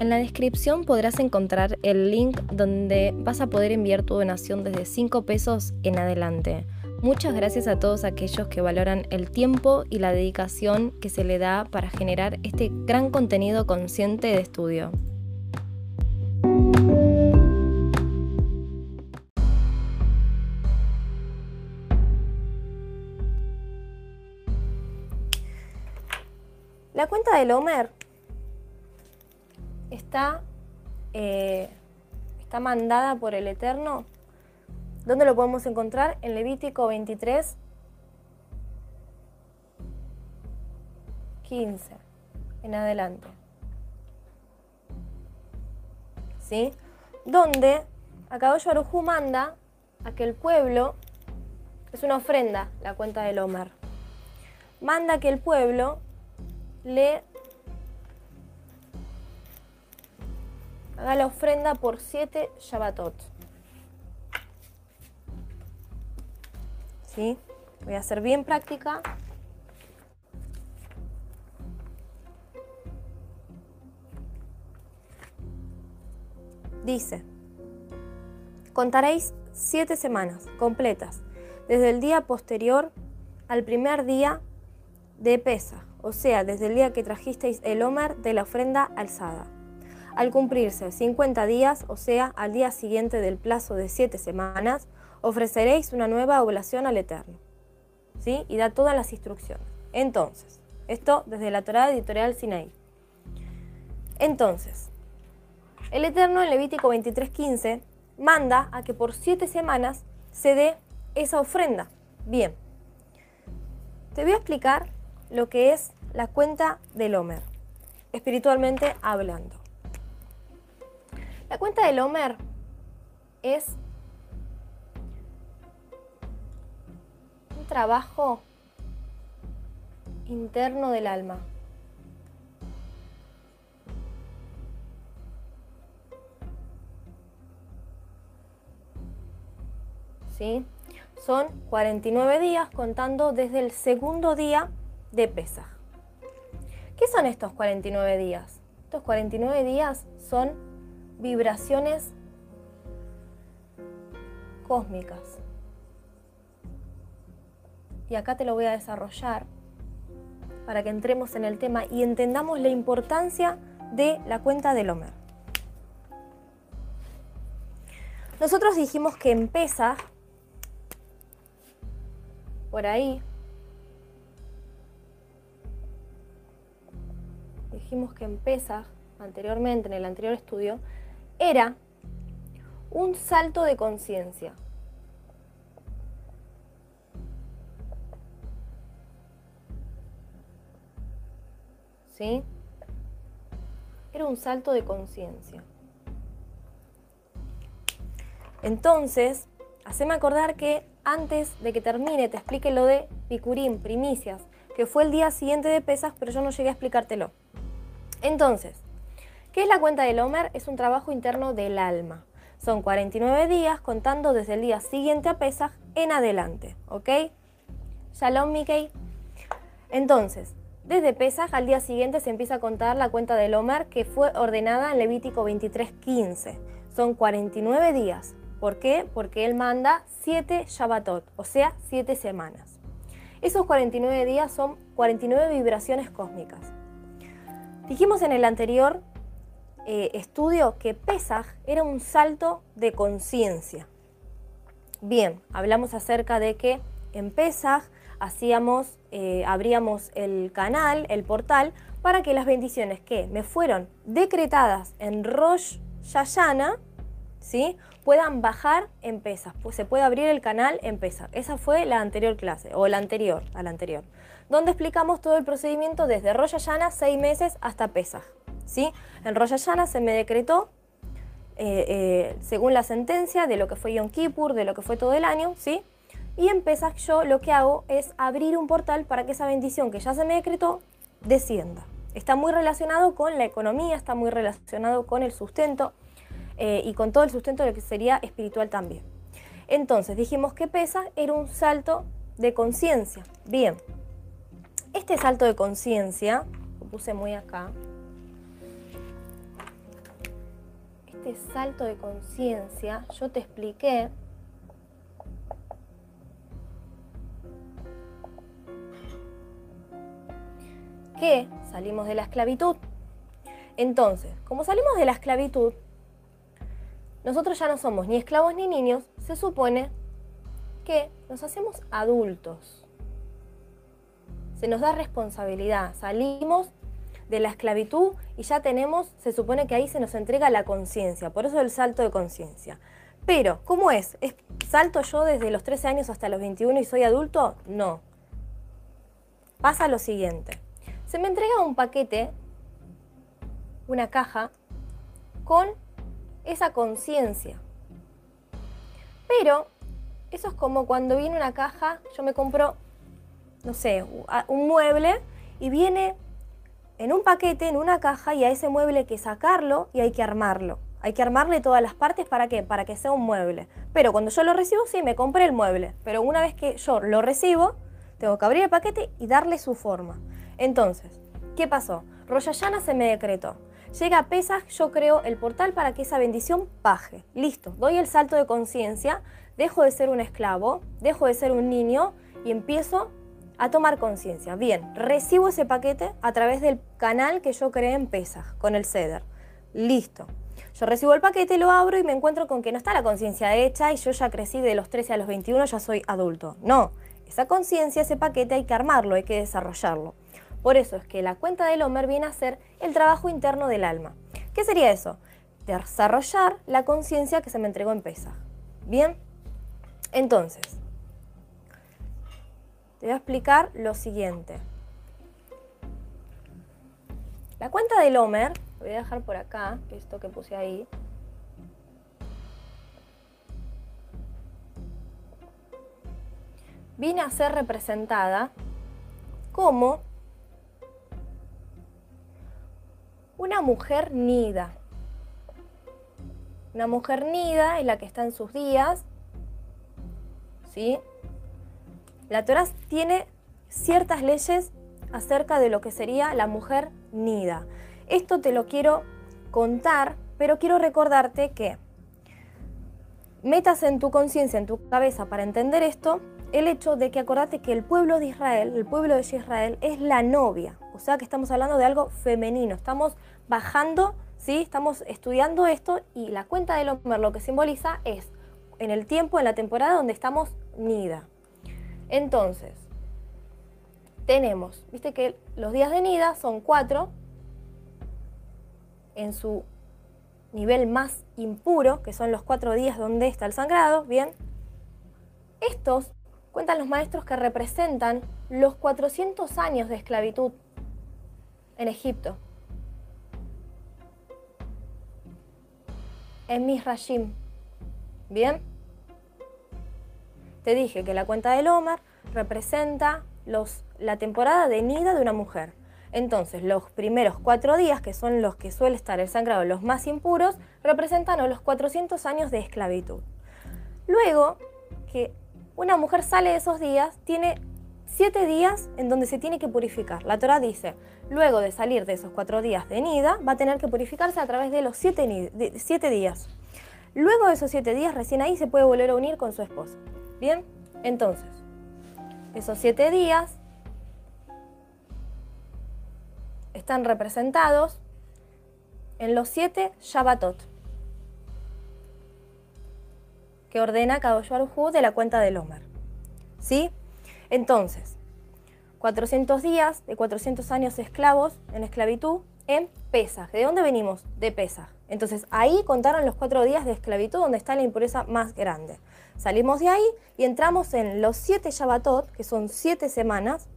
En la descripción podrás encontrar el link donde vas a poder enviar tu donación desde 5 pesos en adelante. Muchas gracias a todos aquellos que valoran el tiempo y la dedicación que se le da para generar este gran contenido consciente de estudio. La cuenta del Homer está, eh, está mandada por el Eterno. ¿Dónde lo podemos encontrar? En Levítico 23, 15, en adelante. ¿Sí? Donde Akadoyo Arujú manda a que el pueblo, es una ofrenda, la cuenta del Homer, manda que el pueblo le haga la ofrenda por siete Shabbatot. ¿Sí? Voy a ser bien práctica. Dice, contaréis siete semanas completas, desde el día posterior al primer día de pesa, o sea, desde el día que trajisteis el Omer de la ofrenda alzada. Al cumplirse 50 días, o sea, al día siguiente del plazo de 7 semanas, ofreceréis una nueva oblación al Eterno. ¿Sí? Y da todas las instrucciones. Entonces, esto desde la Torah editorial Sinaí. Entonces, el Eterno en Levítico 23:15 manda a que por 7 semanas se dé esa ofrenda. Bien, te voy a explicar lo que es la cuenta del Homer, espiritualmente hablando. La cuenta del Homer es un trabajo interno del alma. ¿Sí? Son 49 días contando desde el segundo día de Pesaj. ¿Qué son estos 49 días? Estos 49 días son vibraciones cósmicas. Y acá te lo voy a desarrollar para que entremos en el tema y entendamos la importancia de la cuenta del Homer. Nosotros dijimos que Pesaj, por ahí, dijimos que Pesaj, anteriormente, en el anterior estudio, era un salto de conciencia. ¿Sí? Era un salto de conciencia. Entonces, haceme acordar que antes de que termine te explique lo de Picurín, primicias, que fue el día siguiente de pesas, pero yo no llegué a explicártelo. Entonces, ¿qué es la cuenta del Homer? Es un trabajo interno del alma. Son 49 días contando desde el día siguiente a Pesaj en adelante, ¿ok? Shalom, Mickey. Entonces, desde Pesaj al día siguiente se empieza a contar la cuenta del Homer que fue ordenada en Levítico 23:15. Son 49 días. ¿Por qué? Porque él manda 7 Shabbatot, o sea, 7 semanas. Esos 49 días son 49 vibraciones cósmicas. Dijimos en el anterior eh, estudio que Pesaj era un salto de conciencia. Bien, hablamos acerca de que en Pesaj hacíamos, eh, abríamos el canal, el portal, para que las bendiciones que me fueron decretadas en Rosh Yayana, ¿sí? puedan bajar en Pesaj, pues se puede abrir el canal en Pesaj. Esa fue la anterior clase, o la anterior, a la anterior donde explicamos todo el procedimiento desde Rosh Hashanah, seis meses, hasta Pesaj. ¿Sí? En Rosh Hashanah se me decretó, eh, eh, según la sentencia, de lo que fue Yom Kippur, de lo que fue todo el año, ¿sí? Y en Pesach yo lo que hago es abrir un portal para que esa bendición que ya se me decretó descienda. Está muy relacionado con la economía, está muy relacionado con el sustento eh, y con todo el sustento de lo que sería espiritual también. Entonces dijimos que Pesach era un salto de conciencia. Bien, este salto de conciencia, lo puse muy acá, este salto de conciencia yo te expliqué que salimos de la esclavitud. Entonces, como salimos de la esclavitud, nosotros ya no somos ni esclavos ni niños, se supone que nos hacemos adultos. Se nos da responsabilidad, salimos de la esclavitud y ya tenemos, se supone que ahí se nos entrega la conciencia, por eso el salto de conciencia. Pero, ¿cómo es? ¿es? ¿Salto yo desde los 13 años hasta los 21 y soy adulto? No. Pasa lo siguiente. Se me entrega un paquete, una caja, con esa conciencia. Pero eso es como cuando viene una caja, yo me compro, no sé, un mueble y viene en un paquete, en una caja, y a ese mueble hay que sacarlo y hay que armarlo. Hay que armarle todas las partes para qué? Para que sea un mueble. Pero cuando yo lo recibo, sí, me compré el mueble. Pero una vez que yo lo recibo, tengo que abrir el paquete y darle su forma. Entonces, ¿qué pasó? Royayana se me decretó. Llega a Pesach, yo creo el portal para que esa bendición baje. Listo, doy el salto de conciencia, dejo de ser un esclavo, dejo de ser un niño y empiezo a tomar conciencia. Bien, recibo ese paquete a través del canal que yo creé en Pesach, con el CEDER. Listo. Yo recibo el paquete, lo abro y me encuentro con que no está la conciencia hecha y yo ya crecí de los 13 a los 21, ya soy adulto. No, esa conciencia, ese paquete hay que armarlo, hay que desarrollarlo. Por eso es que la cuenta del Homer viene a ser el trabajo interno del alma. ¿Qué sería eso? Desarrollar la conciencia que se me entregó en Pesach. Bien, entonces, te voy a explicar lo siguiente. La cuenta del Homer, voy a dejar por acá, esto que puse ahí. Viene a ser representada como una mujer nida. Una mujer nida es la que está en sus días. ¿Sí? La Torah tiene ciertas leyes acerca de lo que sería la mujer nida. Esto te lo quiero contar, pero quiero recordarte que metas en tu conciencia, en tu cabeza para entender esto, el hecho de que acordate que el pueblo de Israel, el pueblo de Israel, es la novia. O sea que estamos hablando de algo femenino. Estamos bajando, ¿sí? Estamos estudiando esto y la cuenta del hombre lo que simboliza es en el tiempo, en la temporada donde estamos nida. Entonces, tenemos, viste que los días de nida son cuatro en su nivel más impuro, que son los cuatro días donde está el sangrado, bien. Estos cuentan los maestros que representan los 400 años de esclavitud en Egipto. En Misrashim. ¿Bien? Te dije que la cuenta del Omar representa la temporada de nida de una mujer. Entonces, los primeros cuatro días, que son los que suele estar el sangrado los más impuros, representan los 400 años de esclavitud. Luego, que una mujer sale de esos días, tiene siete días en donde se tiene que purificar. La Torah dice, luego de salir de esos cuatro días de nida, va a tener que purificarse a través de los siete, días. Luego de esos siete días, recién ahí se puede volver a unir con su esposo. Bien, entonces, esos siete días están representados en los siete Shabbatot que ordena Kadosh de la cuenta del Omer. ¿Sí? Entonces, 400 días de 400 años esclavos en esclavitud en Pesaj. ¿De dónde venimos? De Pesaj. Entonces ahí contaron los cuatro días de esclavitud donde está la impureza más grande. Salimos de ahí y entramos en los siete Shabbatot, que son siete semanas,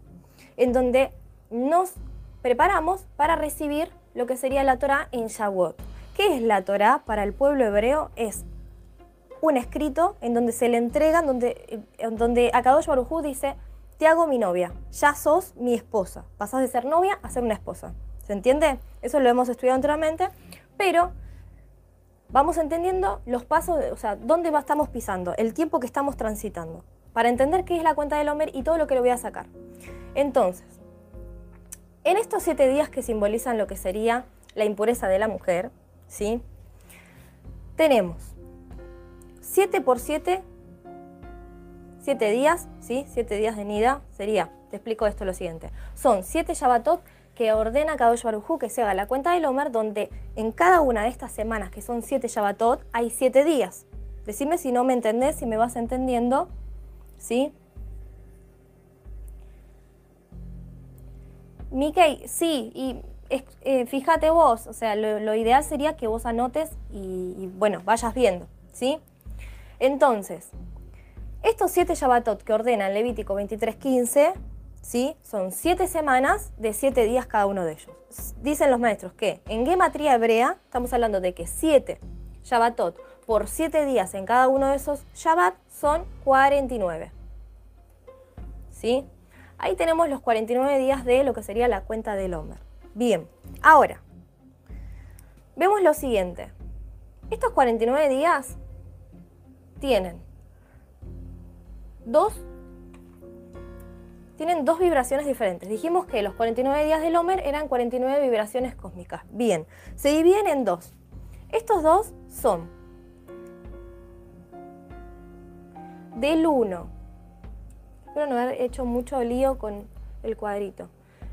en donde nos preparamos para recibir lo que sería la Torah en Shavuot. ¿Qué es la Torah para el pueblo hebreo? Es un escrito en donde se le entrega, donde, en donde Akadosh Barujú dice, te hago mi novia, ya sos mi esposa, pasás de ser novia a ser una esposa. ¿Se entiende? Eso lo hemos estudiado anteriormente, pero vamos entendiendo los pasos, o sea, dónde estamos pisando, el tiempo que estamos transitando, para entender qué es la cuenta del Homer y todo lo que le voy a sacar. Entonces, en estos siete días que simbolizan lo que sería la impureza de la mujer, ¿sí? tenemos 7 por 7, 7 días, ¿sí? 7 días de Nida sería, te explico esto lo siguiente, son 7 Shabbatot que ordena Kadosh Baruj que se haga la cuenta del Omer, donde en cada una de estas semanas, que son 7 Shabbatot, hay 7 días. Decime si no me entendés, si me vas entendiendo, ¿sí? Mickey, sí, y eh, fíjate vos, o sea, lo, ideal sería que vos anotes y, bueno, vayas viendo, ¿sí? Entonces, estos siete Shabbatot que ordena el Levítico 23.15, ¿sí? Son siete semanas de siete días cada uno de ellos. Dicen los maestros que en gematría hebrea estamos hablando de que siete Shabbatot por siete días en cada uno de esos Shabbat son 49. ¿Sí? Ahí tenemos los 49 días de lo que sería la cuenta del Homer. Bien, ahora, vemos lo siguiente. Estos 49 días tienen dos, tienen dos vibraciones diferentes. Dijimos que los 49 días del Homer eran 49 vibraciones cósmicas. Bien, se dividen en dos. Estos dos son del 1 Espero no haber hecho mucho lío con el cuadrito.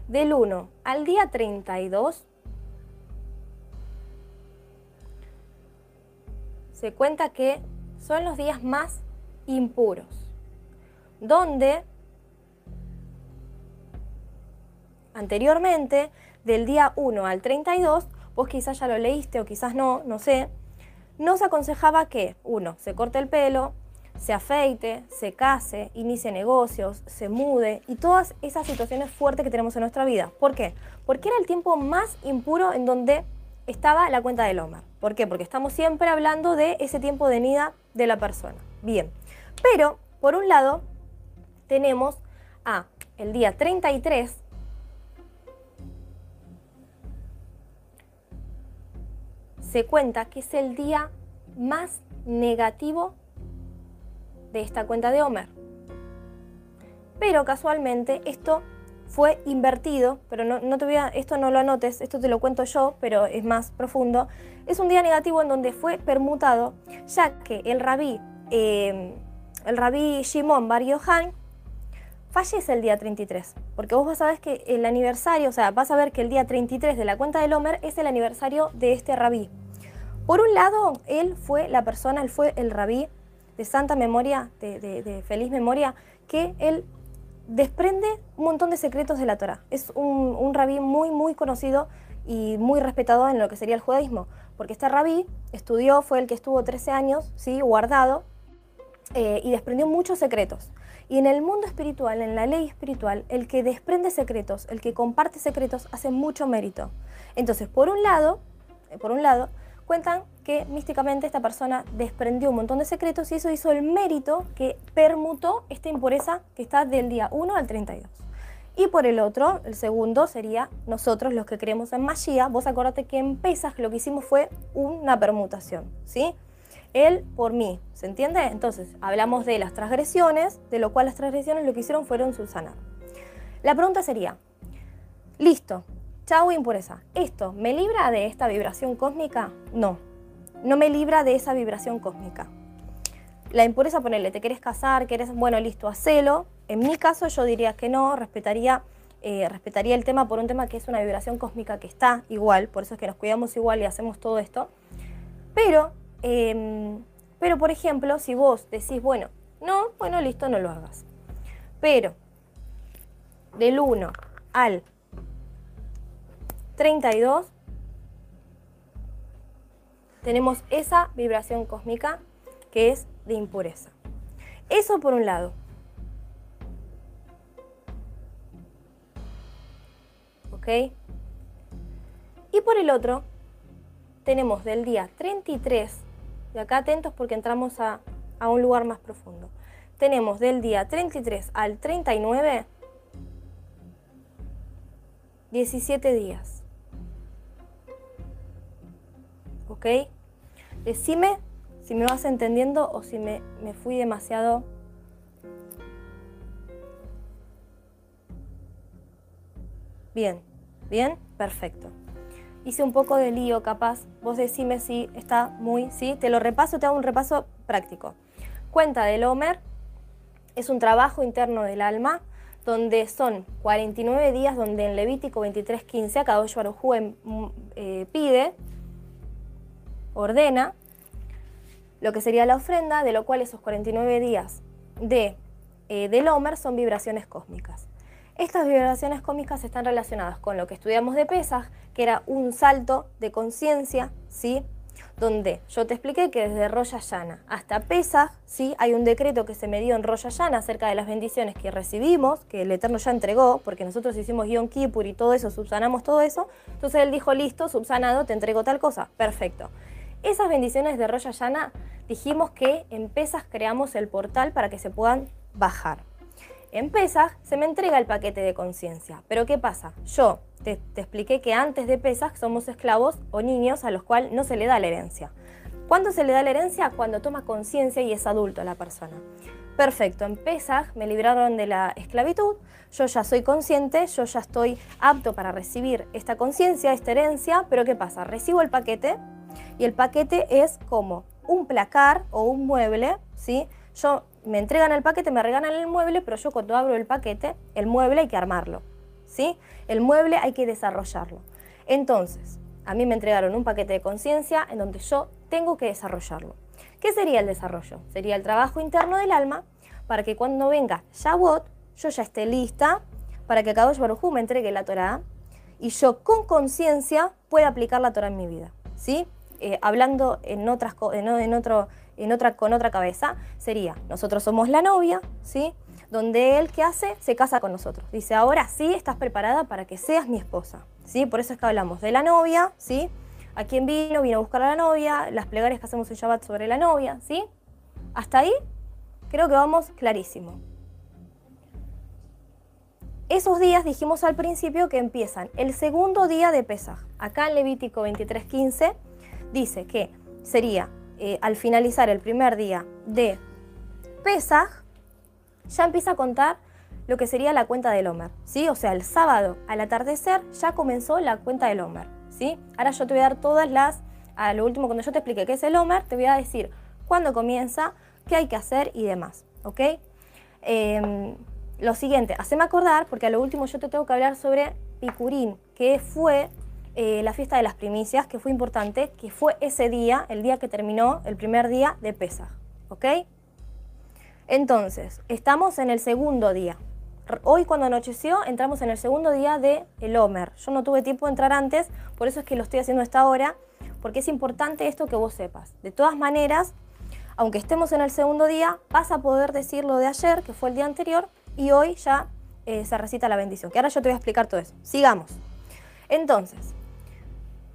Del 1 al día 32 se cuenta que son los días más impuros, donde anteriormente, del día 1 al 32, vos quizás ya lo leíste o quizás no, no sé, nos aconsejaba que, uno, se corte el pelo, se afeite, se case, inicie negocios, se mude y todas esas situaciones fuertes que tenemos en nuestra vida. ¿Por qué? Porque era el tiempo más impuro en donde estaba la cuenta del Homer. ¿Por qué? Porque estamos siempre hablando de ese tiempo de nida de la persona. Bien, pero por un lado tenemos a el día 33, se cuenta que es el día más negativo de esta cuenta de Homer. Pero casualmente esto fue invertido, pero no, te voy a, esto no lo anotes, esto te lo cuento yo, pero es más profundo. Es un día negativo en donde fue permutado, ya que el rabí, eh, el rabí Shimon Bar Yohan fallece el día 33, porque vos vas a ver que el aniversario, o sea, vas a ver que el día 33 de la cuenta del Homer es el aniversario de este rabí. Por un lado, él fue la persona, él fue el rabí de santa memoria, de, feliz memoria, que él desprende un montón de secretos de la Torah. Es un, rabí muy, muy conocido y muy respetado en lo que sería el judaísmo, porque este rabí estudió, fue el que estuvo 13 años, ¿sí? guardado, eh, y desprendió muchos secretos. Y en el mundo espiritual, en la ley espiritual, el que desprende secretos, el que comparte secretos, hace mucho mérito. Entonces, por un lado, eh, por un lado, cuentan que místicamente esta persona desprendió un montón de secretos y eso hizo el mérito que permutó esta impureza que está del día 1 al 32. Y por el otro, el segundo sería nosotros los que creemos en magia. Vos acordate que en Pesas lo que hicimos fue una permutación, ¿sí? Él por mí, ¿se entiende? Entonces, hablamos de las transgresiones, de lo cual las transgresiones lo que hicieron fueron subsanar. La pregunta sería, listo, Chau impureza. ¿Esto me libra de esta vibración cósmica? No, no me libra de esa vibración cósmica. La impureza, ponerle, te quieres casar, quieres, bueno, listo, hacelo. En mi caso yo diría que no, respetaría, eh, respetaría el tema por un tema que es una vibración cósmica que está igual, por eso es que nos cuidamos igual y hacemos todo esto. Pero, em, pero por ejemplo, si vos decís, bueno, no, bueno, listo, no lo hagas. Pero del 1 al 32 tenemos esa vibración cósmica que es de impureza. Eso por un lado. ¿Ok? Y por el otro, tenemos del día 33, y acá atentos porque entramos a, a un lugar más profundo. Tenemos del día 33 al 39, 17 días. ¿ok? Decime si me vas entendiendo o si me, fui demasiado... Bien, bien, perfecto. Hice un poco de lío capaz, vos decime si está muy, sí, te lo repaso, te hago un repaso práctico. Cuenta del Homer es un trabajo interno del alma donde son 49 días donde en Levítico 23.15 Akadosh Baruj eh, pide, ordena lo que sería la ofrenda, de lo cual esos 49 días de, eh, del Homer son vibraciones cósmicas. Estas vibraciones cósmicas están relacionadas con lo que estudiamos de Pesach, que era un salto de conciencia, ¿sí? donde yo te expliqué que desde Roya Llana hasta Pesach, ¿sí? hay un decreto que se me dio en Roya Llana acerca de las bendiciones que recibimos, que el Eterno ya entregó, porque nosotros hicimos Yom Kippur y todo eso, subsanamos todo eso. Entonces él dijo, listo, subsanado, te entrego tal cosa. Perfecto. Esas bendiciones de Roya Llana dijimos que en Pesach creamos el portal para que se puedan bajar. En Pesach se me entrega el paquete de conciencia. Pero ¿qué pasa? Yo te, expliqué que antes de Pesach somos esclavos o niños a los cuales no se le da la herencia. ¿Cuándo se le da la herencia? Cuando toma conciencia y es adulto la persona. Perfecto, en Pesach me libraron de la esclavitud, yo ya soy consciente, yo ya estoy apto para recibir esta conciencia, esta herencia, pero ¿qué pasa? Recibo el paquete y el paquete es como un placar o un mueble, ¿sí? Yo me entregan el paquete, me regalan el mueble, pero yo cuando abro el paquete, el mueble hay que armarlo, ¿sí? El mueble hay que desarrollarlo. Entonces, a mí me entregaron un paquete de conciencia en donde yo tengo que desarrollarlo. ¿Qué sería el desarrollo? Sería el trabajo interno del alma para que cuando venga Shavuot, yo ya esté lista para que Kadosh Baruj me entregue la Torah y yo con conciencia pueda aplicar la Torah en mi vida, ¿sí? Eh, hablando en otras en, en otro en otra, con otra cabeza, sería, nosotros somos la novia, ¿sí? Donde él, ¿qué hace? Se casa con nosotros. Dice, ahora sí estás preparada para que seas mi esposa, ¿sí? Por eso es que hablamos de la novia, ¿sí? ¿A quién vino? Vino a buscar a la novia, las plegarias que hacemos en Shabbat sobre la novia, ¿sí? Hasta ahí creo que vamos clarísimo. Esos días dijimos al principio que empiezan el segundo día de Pesaj. Acá en Levítico 23:15 dice que sería eh, al finalizar el primer día de Pesaj, ya empieza a contar lo que sería la cuenta del Homer, ¿sí? O sea, el sábado al atardecer ya comenzó la cuenta del Homer, ¿sí? Ahora yo te voy a dar todas las, a lo último cuando yo te explique qué es el Homer, te voy a decir cuándo comienza, qué hay que hacer y demás, ¿ok? Em, lo siguiente, haceme acordar, porque a lo último yo te tengo que hablar sobre Picurín, que fue eh, la fiesta de las primicias, que fue importante, que fue ese día, el día que terminó, el primer día de Pesaj. ¿Ok? Entonces, estamos en el segundo día. Hoy cuando anocheció entramos en el segundo día de el Homer. Yo no tuve tiempo de entrar antes, por eso es que lo estoy haciendo esta hora, porque es importante esto que vos sepas. De todas maneras, aunque estemos en el segundo día, vas a poder decir lo de ayer, que fue el día anterior, y hoy ya eh, se recita la bendición, que ahora yo te voy a explicar todo eso. Sigamos. Entonces,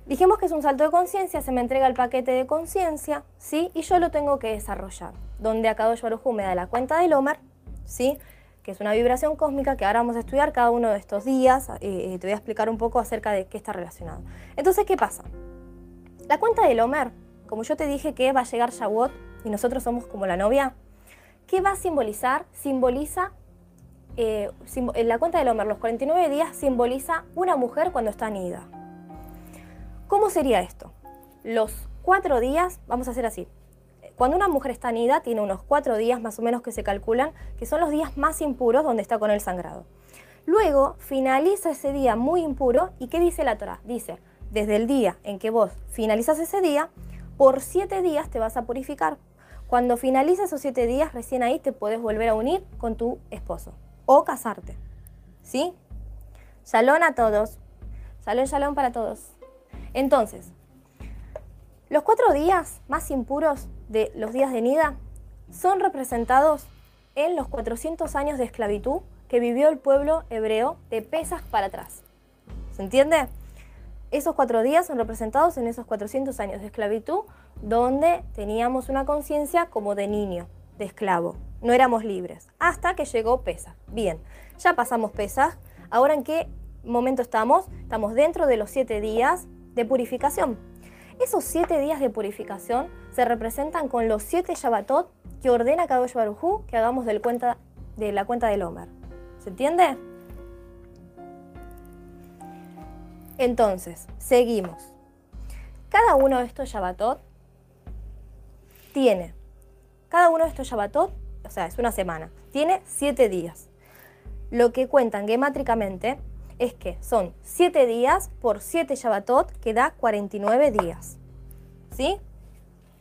Dijimos que es un salto de conciencia, se me entrega el paquete de conciencia, ¿sí? Y yo lo tengo que desarrollar. Donde Akadosh Baruj me da la cuenta del Homer, ¿sí? Que es una vibración cósmica que ahora vamos a estudiar cada uno de estos días. Eh, eh, te voy a explicar un poco acerca de qué está relacionado. Entonces, ¿qué pasa? La cuenta del Homer, como yo te dije que va a llegar Shavuot y nosotros somos como la novia, ¿qué va a simbolizar? Simboliza eh, la cuenta del Homer, los 49 días, simboliza una mujer cuando está anida. ¿Cómo sería esto? Los cuatro días, vamos a hacer así. Cuando una mujer está anida, tiene unos cuatro días más o menos que se calculan, que son los días más impuros donde está con el sangrado. Luego finaliza ese día muy impuro y ¿qué dice la Torah? Dice, desde el día en que vos finalizas ese día, por siete días te vas a purificar. Cuando finaliza esos siete días, recién ahí te puedes volver a unir con tu esposo o casarte. ¿Sí? Shalom a todos. Shalom, shalom para todos. Entonces, los cuatro días más impuros de los días de Nida son representados en los 400 años de esclavitud que vivió el pueblo hebreo de Pesas para atrás. ¿Se entiende? Esos cuatro días son representados en esos 400 años de esclavitud donde teníamos una conciencia como de niño, de esclavo. No éramos libres. Hasta que llegó Pesas. Bien, ya pasamos Pesas. Ahora en qué momento estamos? Estamos dentro de los siete días de purificación. Esos siete días de purificación se representan con los siete Shabbatot que ordena Kadosh Barujú que hagamos del cuenta, de la cuenta del Homer. ¿Se entiende? Entonces, seguimos. Cada uno de estos Shabbatot tiene, cada uno de estos Shabbatot, o sea, es una semana, tiene siete días. Lo que cuentan gemátricamente es que son siete días por siete Shabbatot, que da 49 días. ¿Sí?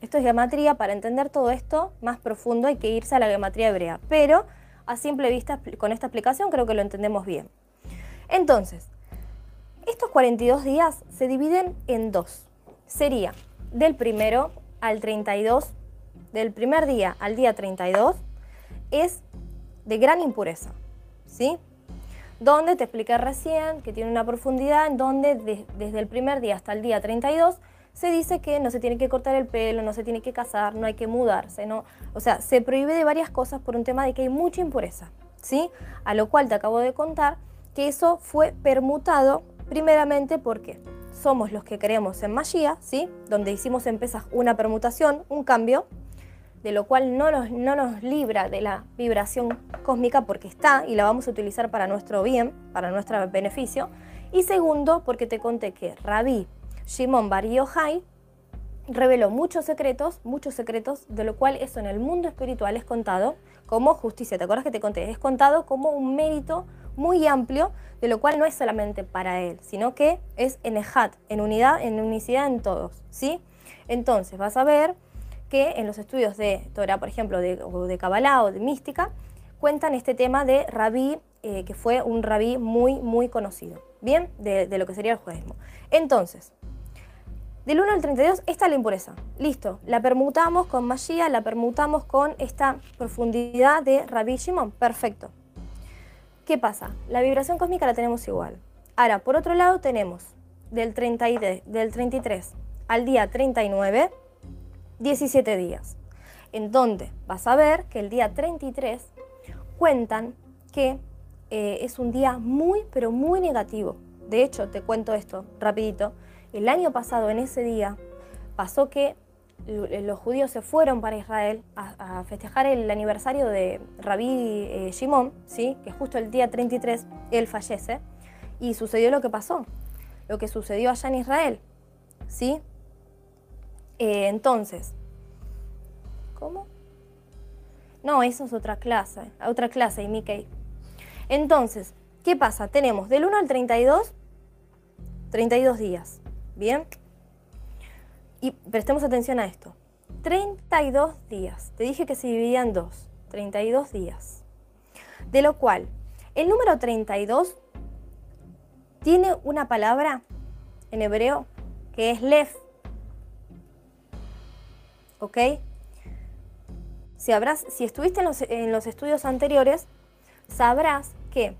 Esto es gematría, para entender todo esto más profundo hay que irse a la gematría hebrea, pero a simple vista con esta explicación creo que lo entendemos bien. Entonces, estos 42 días se dividen en dos. Sería del primero al 32, del primer día al día 32, es de gran impureza, ¿sí? Donde te expliqué recién que tiene una profundidad en donde desde el primer día hasta el día 32 se dice que no se tiene que cortar el pelo, no se tiene que casar, no hay que mudarse, ¿no? O sea, se prohíbe de varias cosas por un tema de que hay mucha impureza, ¿sí? A lo cual te acabo de contar que eso fue permutado primeramente porque somos los que creemos en magia, ¿sí? Donde hicimos en una permutación, un cambio, de lo cual no nos, no nos libra de la vibración cósmica porque está y la vamos a utilizar para nuestro bien, para nuestro beneficio. Y segundo, porque te conté que Rabí Shimon Bar Yochai reveló muchos secretos, muchos secretos, de lo cual eso en el mundo espiritual es contado como justicia. ¿Te acuerdas que te conté? Es contado como un mérito muy amplio, de lo cual no es solamente para él, sino que es en Ejat, en unidad, en unicidad en todos, ¿sí? Entonces vas a ver que en los estudios de Torah, por ejemplo, de, o de Kabbalah o de mística, cuentan este tema de Rabí, eh, que fue un rabí muy, muy conocido, ¿bien? De, lo que sería el judaísmo. Entonces, del 1 al 32, esta es la impureza. Listo, la permutamos con magia, la permutamos con esta profundidad de Rabí Shimon. Perfecto. ¿Qué pasa? La vibración cósmica la tenemos igual. Ahora, por otro lado, tenemos del, 30 del 33 al día 39, 17 días. En donde vas a ver que el día 33 cuentan que eh, es un día muy, pero muy negativo. De hecho, te cuento esto rapidito. El año pasado, en ese día, pasó que los judíos se fueron para Israel a, festejar el aniversario de Rabí eh, Shimon, ¿sí? que justo el día 33 él fallece, y sucedió lo que pasó, lo que sucedió allá en Israel. ¿sí? Eh, entonces, ¿cómo? No, eso es otra clase, otra clase, y Mickey. Entonces, ¿qué pasa? Tenemos del 1 al 32, 32 días. Bien. Y prestemos atención a esto. 32 días. Te dije que se dividían dos. 32 días. De lo cual, el número 32 tiene una palabra en hebreo que es lef. ¿Ok? Si, habrás, si estuviste en los, en los estudios anteriores, sabrás que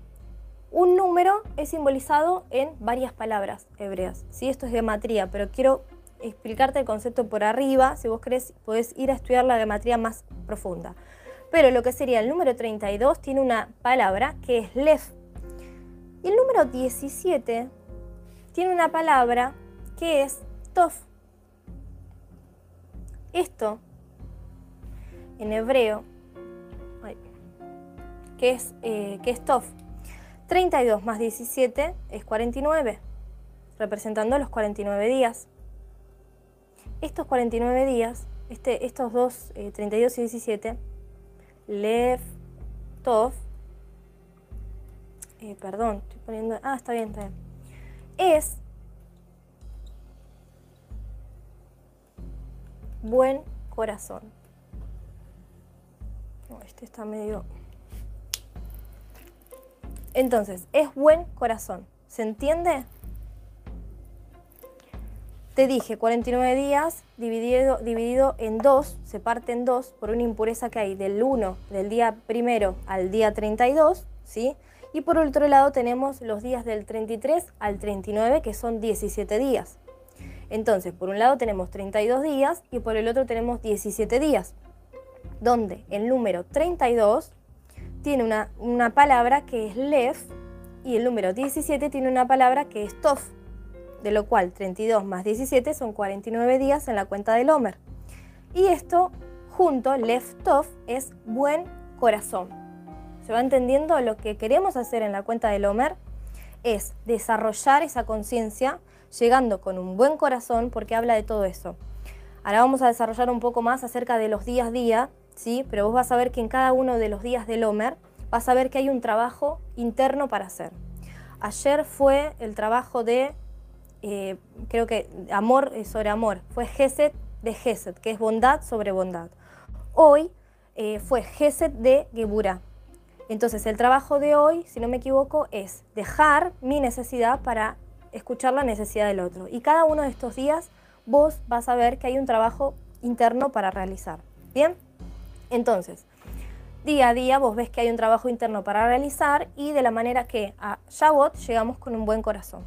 un número es simbolizado en varias palabras hebreas. ¿sí? Esto es gematría, pero quiero explicarte el concepto por arriba. Si vos querés, podés ir a estudiar la gematría más profunda. Pero lo que sería el número 32 tiene una palabra que es lef. Y el número 17 tiene una palabra que es tof. Esto en hebreo, que es, eh, que es tof, 32 más 17 es 49, representando los 49 días. Estos 49 días, este, estos dos, 32 eh, y 17, Lev, Tov, eh, perdón, estoy poniendo, ah, está bien, está bien, es buen corazón. este está medio... Entonces, es buen corazón. ¿Se entiende? Te dije 49 días dividido, dividido en dos, se parte en dos por una impureza que hay del 1, del día primero al día 32, ¿sí? Y por otro lado tenemos los días del 33 al 39, que son 17 días. Entonces, por un lado tenemos 32 días y por el otro tenemos 17 días, donde el número 32 tiene una, palabra que es lev y el número 17 tiene una palabra que es tof, de lo cual 32 más 17 son 49 días en la cuenta del Homer. Y esto junto, lev tof, es buen corazón. ¿Se va entendiendo lo que queremos hacer en la cuenta del Homer? es desarrollar esa conciencia llegando con un buen corazón porque habla de todo eso. Ahora vamos a desarrollar un poco más acerca de los días día, ¿sí? pero vos vas a ver que en cada uno de los días del Homer vas a ver que hay un trabajo interno para hacer. Ayer fue el trabajo de, eh, creo que amor sobre amor, fue Geset de Geset, que es bondad sobre bondad. Hoy eh, fue Geset de Geburah. Entonces el trabajo de hoy, si no me equivoco, es dejar mi necesidad para escuchar la necesidad del otro. Y cada uno de estos días vos vas a ver que hay un trabajo interno para realizar. ¿Bien? Entonces, día a día vos ves que hay un trabajo interno para realizar y de la manera que a Shabbat llegamos con un buen corazón.